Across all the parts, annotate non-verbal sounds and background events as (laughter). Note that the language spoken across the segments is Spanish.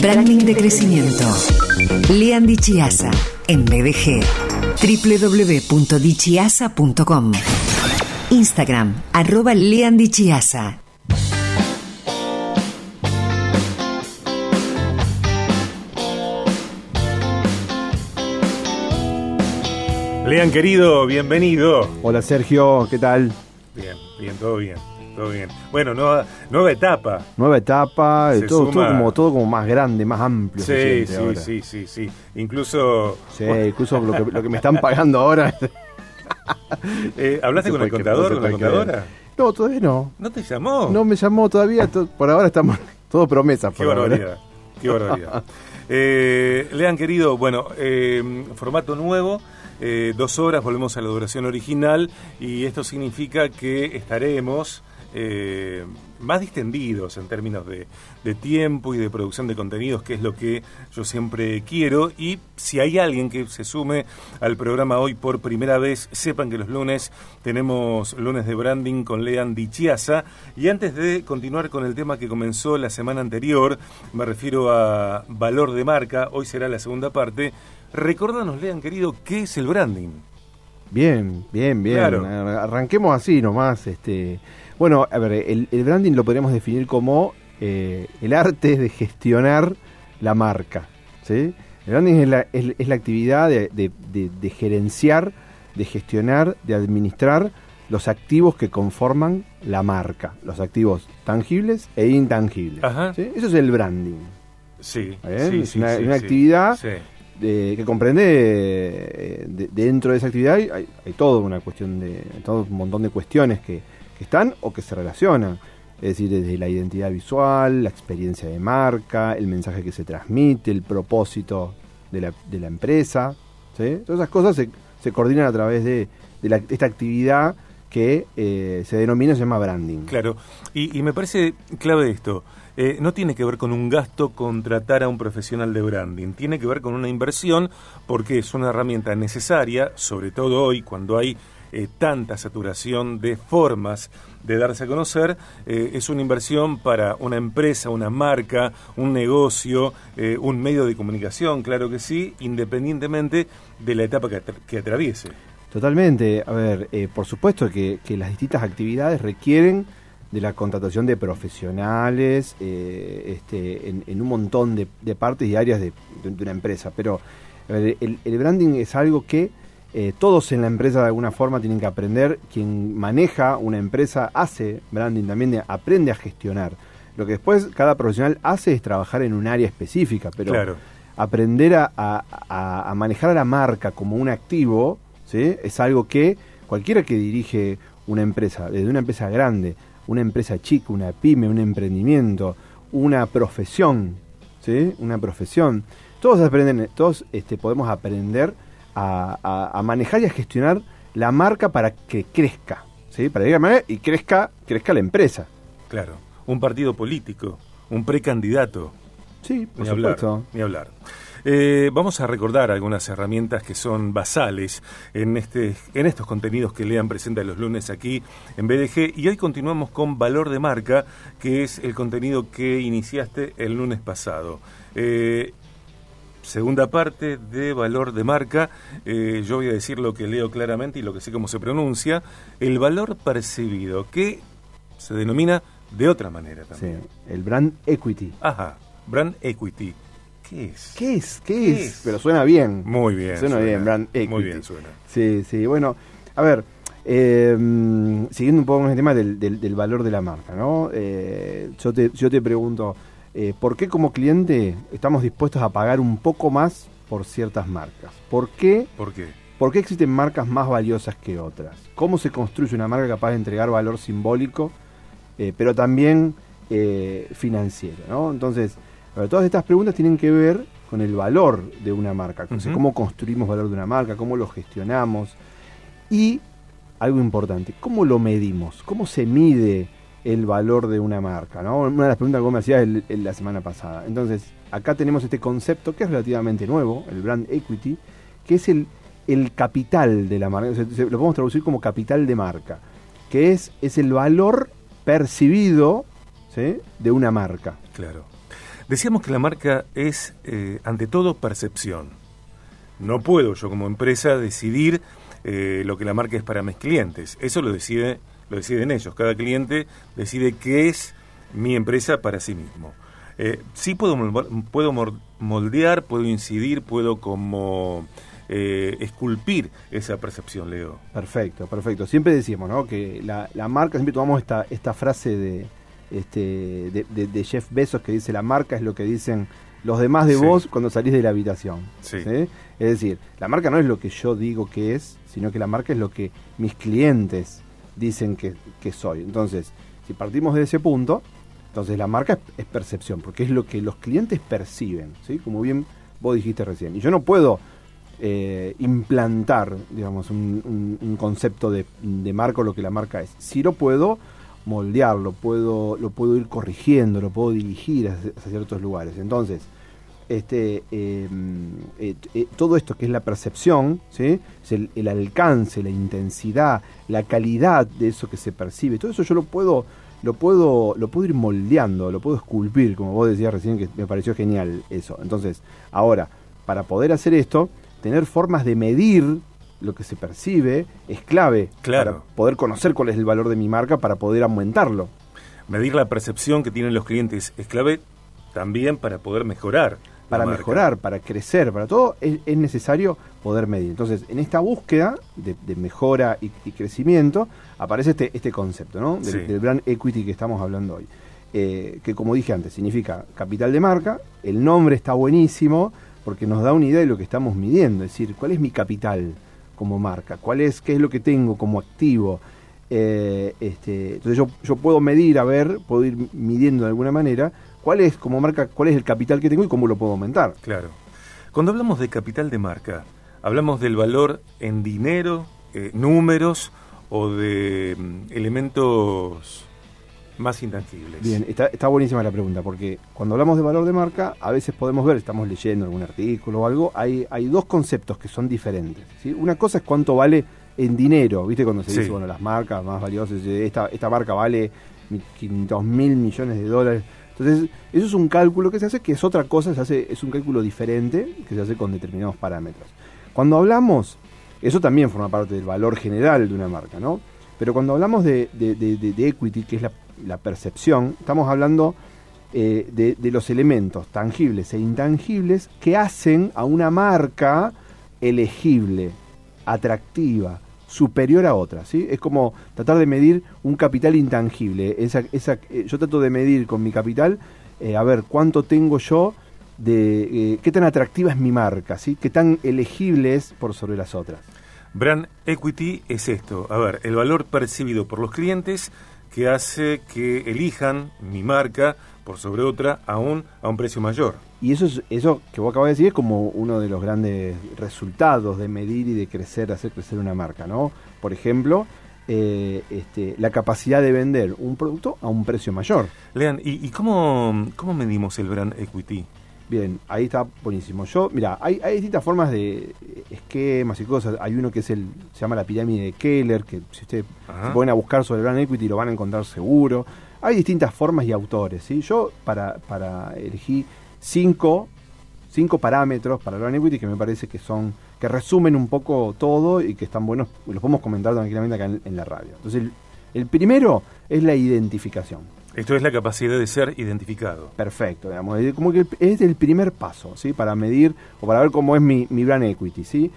Branding de crecimiento. Lean Chiasa en BDG. www.dichiasa.com. Instagram, arroba Lean Chiasa. Lean querido, bienvenido. Hola Sergio, ¿qué tal? Bien, bien, todo bien, todo bien. Bueno, nueva, nueva etapa. Nueva etapa, Se todo, como todo como más grande, más amplio. Sí, sí, ahora. sí, sí, sí. Incluso, Sí, incluso lo que, lo que me están (laughs) pagando ahora. eh, ¿hablaste No con el contador, con la contadora? No, todavía no. ¿No te llamó? No me llamó todavía, to- por ahora estamos (laughs) todo promesas. Qué barbaridad, qué barbaridad. Eh, Lean, querido, bueno, eh, formato nuevo, eh, dos horas, volvemos a la duración original y esto significa que estaremos eh, más distendidos en términos de, de tiempo y de producción de contenidos, que es lo que yo siempre quiero. Y si hay alguien que se sume al programa hoy por primera vez, sepan que los lunes tenemos lunes de branding con Lean Dichiasa. Y antes de continuar con el tema que comenzó la semana anterior, me refiero a valor de marca, hoy será la segunda parte. Recórdanos, Lean, querido, ¿qué es el branding? Bien, bien, bien. Claro. Arranquemos así nomás. Este, bueno, a ver, el, el branding lo podríamos definir como eh, el arte de gestionar la marca. ¿sí? El branding es la, es- es la actividad de, de- de- de gerenciar, de gestionar, de administrar los activos que conforman la marca. Los activos tangibles e intangibles. Eso es el branding. Sí, sí, es una- sí, una sí. actividad de- que comprende eh, de- dentro de esa actividad hay, hay, hay toda una cuestión de todo un montón de cuestiones que, están o que se relacionan es decir desde la identidad visual la experiencia de marca el mensaje que se transmite el propósito de la, de la empresa ¿sí? todas esas cosas se, se coordinan a través de, de la- esta actividad que eh, se denomina se llama branding Claro, y, y me parece clave esto. Eh, no tiene que ver con un gasto contratar a un profesional de branding, tiene que ver con una inversión porque es una herramienta necesaria, sobre todo hoy cuando hay eh, tanta saturación de formas de darse a conocer, eh, es una inversión para una empresa, una marca, un negocio, eh, un medio de comunicación, claro que sí, independientemente de la etapa que, atra- que atraviese. Totalmente. A ver, por supuesto que, las distintas actividades requieren de la contratación de profesionales este, en, un montón de, partes y áreas de, una empresa. Pero el branding es algo que eh, todos en la empresa de alguna forma tienen que aprender. Quien maneja una empresa hace branding también, de- aprende a gestionar. Lo que después cada profesional hace es trabajar en un área específica, pero Claro. aprender a, a- a- a manejar a la marca como un activo, ¿sí? es algo que cualquiera que dirige una empresa, desde una empresa grande, una empresa chica, una pyme, un emprendimiento, una profesión, ¿sí? una profesión, todos aprenden, todos este, podemos aprender a, a- a manejar y a gestionar la marca para que crezca, ¿sí? para que crezca y crezca, crezca la empresa. Claro, un partido político, un precandidato. Sí, por Ni hablar, supuesto. ni hablar. Eh, vamos a recordar algunas herramientas que son basales en, este, en estos contenidos que Lean presenta los lunes aquí en BDG. Y hoy continuamos con Valor de Marca, que es el contenido que iniciaste el lunes pasado. Eh, segunda parte de Valor de Marca. Eh, yo voy a decir lo que leo claramente y lo que sé cómo se pronuncia. El valor percibido, que se denomina de otra manera Sí, también. el brand equity. Ajá, Brand Equity. ¿Qué es? ¿Qué es? ¿Qué, ¿Qué es? es? Pero suena bien. Muy bien. Suena bien, brand equity. Muy bien suena. Sí, sí. Bueno, a ver, eh, mm, siguiendo un poco con el tema del, del- del valor de la marca, ¿no? Eh, yo, te, yo te pregunto, eh, ¿por qué como cliente estamos dispuestos a pagar un poco más por ciertas marcas? ¿Por qué, ¿Por qué? ¿Por qué existen marcas más valiosas que otras? ¿Cómo se construye una marca capaz de entregar valor simbólico, eh, pero también eh, financiero? ¿no? Entonces, ver, todas estas preguntas tienen que ver con el valor de una marca, Ujú. cómo construimos valor de una marca, cómo lo gestionamos y, algo importante, cómo lo medimos, cómo se mide el valor de una marca. ¿no? Una de las preguntas que vos me hacías el- la semana pasada. Entonces, acá tenemos este concepto que es relativamente nuevo, el brand equity, que es el, el capital de la marca, lo podemos traducir como capital de marca, que es, es el valor percibido ¿sí? de una marca. Claro. Decíamos que la marca es, eh, ante todo, percepción. No puedo yo como empresa decidir eh, lo que la marca es para mis clientes. Eso lo decide lo deciden ellos. Cada cliente decide qué es mi empresa para sí mismo. Eh, sí puedo, puedo moldear, puedo incidir, puedo como eh, esculpir esa percepción, Leo. Perfecto, perfecto. Siempre decimos ¿no? que la, marca, siempre tomamos esta, esta frase de, este, de, Jeff Bezos que dice la marca es lo que dicen los demás de vos cuando salís de la habitación. Es decir, la marca no es lo que yo digo que es, sino que la marca es lo que mis clientes dicen que, soy. Entonces, si partimos de ese punto, entonces la marca es, percepción, porque es lo que los clientes perciben, ¿sí? Como bien vos dijiste recién. Y yo no puedo eh, implantar, digamos, un, concepto de, de, marca o lo que la marca es. Si lo puedo moldearlo, puedo, lo puedo ir corrigiendo, lo puedo dirigir hacia ciertos lugares. Entonces, este, em, eh, eh, todo esto que es la percepción, ¿sí? el, alcance, la intensidad, la calidad de eso que se percibe, todo eso yo lo puedo, lo puedo, lo puedo ir moldeando, lo puedo esculpir, como vos decías recién, que me pareció genial eso. Entonces, ahora, para poder hacer esto, tener formas de medir lo que se percibe es clave claro. para poder conocer cuál es el valor de mi marca para poder aumentarlo. Medir la percepción que tienen los clientes es clave también para poder mejorar para mejorar, para crecer, para todo, es, necesario poder medir. Entonces, en esta búsqueda de, mejora y, crecimiento, aparece este, este concepto, ¿no? Del, brand equity que estamos hablando hoy. Eh, que como dije antes, significa capital de marca, el nombre está buenísimo porque nos da una idea de lo que estamos midiendo, es decir, cuál es mi capital como marca, cuál es, qué es lo que tengo como activo. Eh, este, entonces yo, yo puedo medir, a ver, puedo ir midiendo de alguna manera cuál es como marca, cuál es el capital que tengo y cómo lo puedo aumentar. Claro. Cuando hablamos de capital de marca, hablamos del valor en dinero, eh, números o de mm, elementos más intangibles. Bien, está, está, buenísima la pregunta, porque cuando hablamos de valor de marca, a veces podemos ver, estamos leyendo algún artículo o algo, hay, hay dos conceptos que son diferentes. ¿sí? Una cosa es cuánto vale en dinero, ¿viste? Cuando se dice, bueno, las marcas más valiosas, esta, esta marca vale 500 mil millones de dólares. Entonces, eso es un cálculo que se hace, que es otra cosa, se hace, es un cálculo diferente, que se hace con determinados parámetros. Cuando hablamos, eso también forma parte del valor general de una marca, ¿no? Pero cuando hablamos de, equity, que es la, percepción, estamos hablando eh, de, los elementos tangibles e intangibles que hacen a una marca elegible, atractiva, superior a otra. ¿sí? Es como tratar de medir un capital intangible. Esa, esa, eh, yo trato de medir con mi capital, eh, a ver, cuánto tengo yo de... Eh, qué tan atractiva es mi marca, ¿sí? qué tan elegible es por sobre las otras. Brand equity es esto, a ver, el valor percibido por los clientes que hace que elijan mi marca por sobre otra aún a un precio mayor. Y eso, es, eso que vos acabas de decir es como uno de los grandes resultados de medir y de crecer, hacer crecer una marca, ¿no? Por ejemplo, eh, este, la capacidad de vender un producto a un precio mayor. Lean, ¿y, cómo, cómo medimos el brand equity? Bien, ahí está buenísimo. Yo, mira, hay, hay, distintas formas de esquemas y cosas. Hay uno que es el, se llama la pirámide de Keller, que si ustedes se pueden a buscar sobre el brand equity lo van a encontrar seguro. Hay distintas formas y autores. ¿sí? Yo, para, para elegir cinco, cinco parámetros para el brand equity que me parece que son que resumen un poco todo y que están buenos, los podemos comentar tranquilamente acá en, la radio. Entonces, el, primero es la identificación. Esto es la capacidad de ser identificado. Perfecto, digamos, es como que es el primer paso, ¿sí? Para medir o para ver cómo es mi, mi brand equity, ¿sí?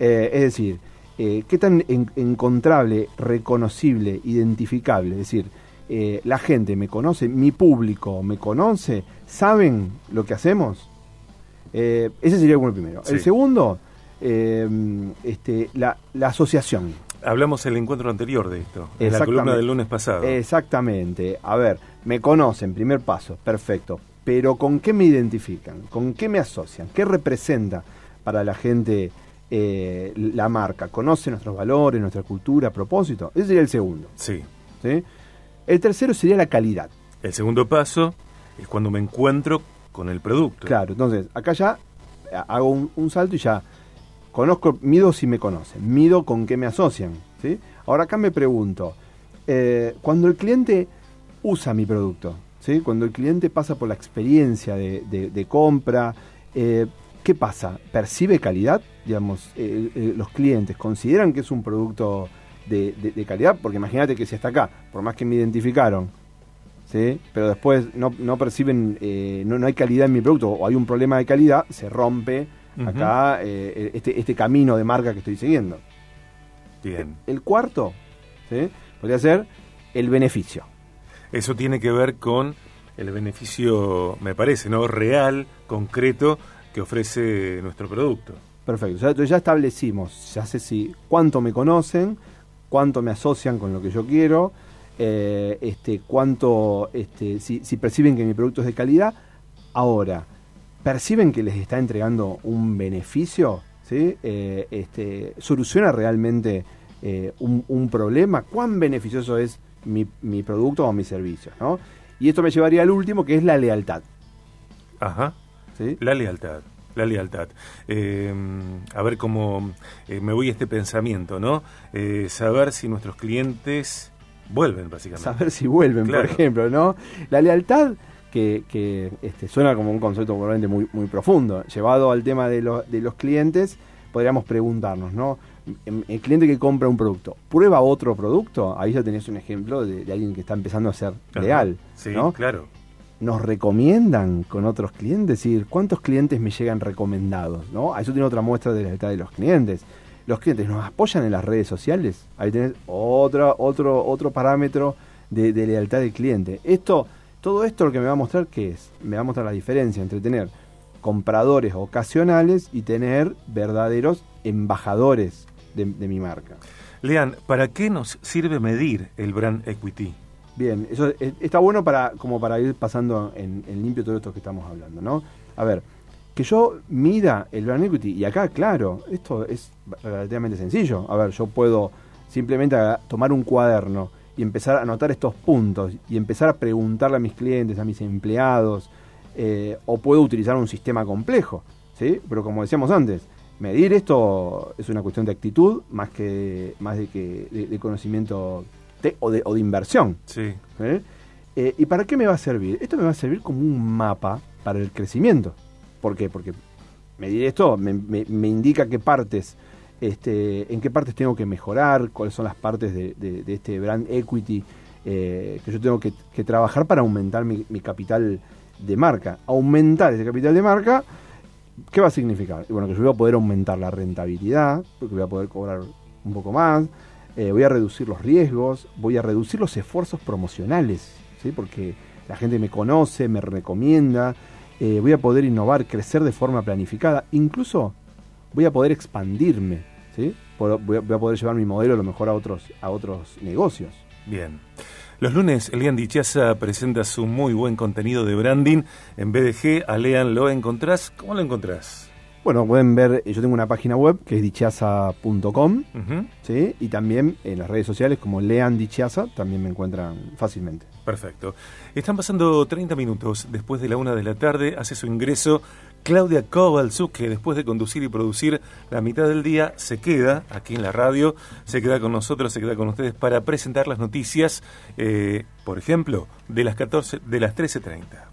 Eh, es decir, eh, qué tan encontrable, reconocible, identificable, es decir, eh, la gente me conoce, mi público me conoce, saben lo que hacemos. Eh, ese sería el primero. El segundo, eh, este, la, asociación. Hablamos en el encuentro anterior de esto, en la columna del lunes pasado. Exactamente. A ver, me conocen, primer paso, perfecto. Pero ¿con qué me identifican? ¿Con qué me asocian? ¿Qué representa para la gente la marca? ¿Conoce nuestros valores, nuestra cultura, propósito? Ese sería el segundo. Sí. ¿Sí? El tercero sería la calidad. El segundo paso es cuando me encuentro con el producto. Claro, entonces acá ya hago un, salto y ya conozco, mido si me conocen, mido con qué me asocian. ¿sí? Ahora acá me pregunto, eh, cuando el cliente usa mi producto, ¿sí? cuando el cliente pasa por la experiencia de, compra, eh, ¿qué pasa? ¿Percibe calidad? Digamos, los clientes consideran que es un producto de, calidad, porque imagínate que si está acá, por más que me identificaron, ¿sí? pero después no, no perciben, eh, no, no, hay calidad en mi producto o hay un problema de calidad, se rompe acá eh, este, este camino de marca que estoy siguiendo. Bien. El, cuarto ¿sí? podría ser el beneficio. Eso tiene que ver con el beneficio, me parece, ¿no? Real, concreto, que ofrece nuestro producto. Perfecto. entonces ya establecimos, ya sé si cuánto me conocen, cuánto me asocian con lo que yo quiero, eh, este, cuánto, este, si, perciben que mi producto es de calidad. Ahora, ¿perciben que les está entregando un beneficio? ¿sí? Eh, este, ¿Soluciona realmente eh, un, problema? ¿Cuán beneficioso es mi, mi producto o mi servicio? ¿no? Y esto me llevaría al último, que es la lealtad. Ajá. ¿Sí? La lealtad la lealtad. Eh, a ver cómo eh, me voy a este pensamiento, ¿no? Eh, saber si nuestros clientes vuelven, básicamente. Saber si vuelven, por ejemplo, ¿no? La lealtad, que, que este, suena como un concepto probablemente muy, muy profundo, llevado al tema de, de los clientes, podríamos preguntarnos, ¿no? El cliente que compra un producto, ¿prueba otro producto? Ahí ya tenés un ejemplo de, alguien que está empezando a ser leal. Sí, ¿no? claro nos recomiendan con otros clientes, es decir, cuántos clientes me llegan recomendados, ¿no? Eso tiene otra muestra de la lealtad de los clientes. Los clientes nos apoyan en las redes sociales, ahí tenés otro, otro, otro parámetro de, lealtad del cliente. Esto, todo esto lo que me va a mostrar qué es, me va a mostrar la diferencia entre tener compradores ocasionales y tener verdaderos embajadores de, de mi marca. Lean, ¿para qué nos sirve medir el brand equity? Bien, eso está bueno para como para ir pasando en, limpio todo esto que estamos hablando, ¿no? A ver, que yo mida el brand equity, y acá, claro, esto es relativamente sencillo. A ver, yo puedo simplemente tomar un cuaderno y empezar a anotar estos puntos y empezar a preguntarle a mis clientes, a mis empleados, eh, o puedo utilizar un sistema complejo, ¿sí? Pero como decíamos antes, medir esto es una cuestión de actitud más que más de que de conocimiento o de, o de inversión. Sí. ¿Eh? Eh, ¿Y para qué me va a servir? Esto me va a servir como un mapa para el crecimiento. ¿Por qué? Porque medir esto me, me, indica qué partes, este, en qué partes tengo que mejorar, cuáles son las partes de, de, este brand equity eh, que yo tengo que, trabajar para aumentar mi, mi, capital de marca. Aumentar ese capital de marca, ¿qué va a significar? Bueno, que yo voy a poder aumentar la rentabilidad, porque voy a poder cobrar un poco más, eh, voy a reducir los riesgos, voy a reducir los esfuerzos promocionales, ¿sí? porque la gente me conoce, me recomienda, eh, voy a poder innovar, crecer de forma planificada, incluso voy a poder expandirme, ¿sí? voy, a, poder llevar mi modelo a lo mejor a otros, a otros negocios. Bien. Los lunes, Elian Dichaza presenta su muy buen contenido de branding en BDG. A lo encontrás. ¿Cómo lo encontrás? Bueno, pueden ver, yo tengo una página web que es dichaza.com, ¿sí? Y también en las redes sociales como Lean Dichaza, también me encuentran fácilmente. Perfecto. Están pasando 30 minutos después de la una de la tarde, hace su ingreso Claudia Kovalzuk, que después de conducir y producir la mitad del día, se queda aquí en la radio, se queda con nosotros, se queda con ustedes para presentar las noticias, eh, por ejemplo, de las 14, de las 13.30.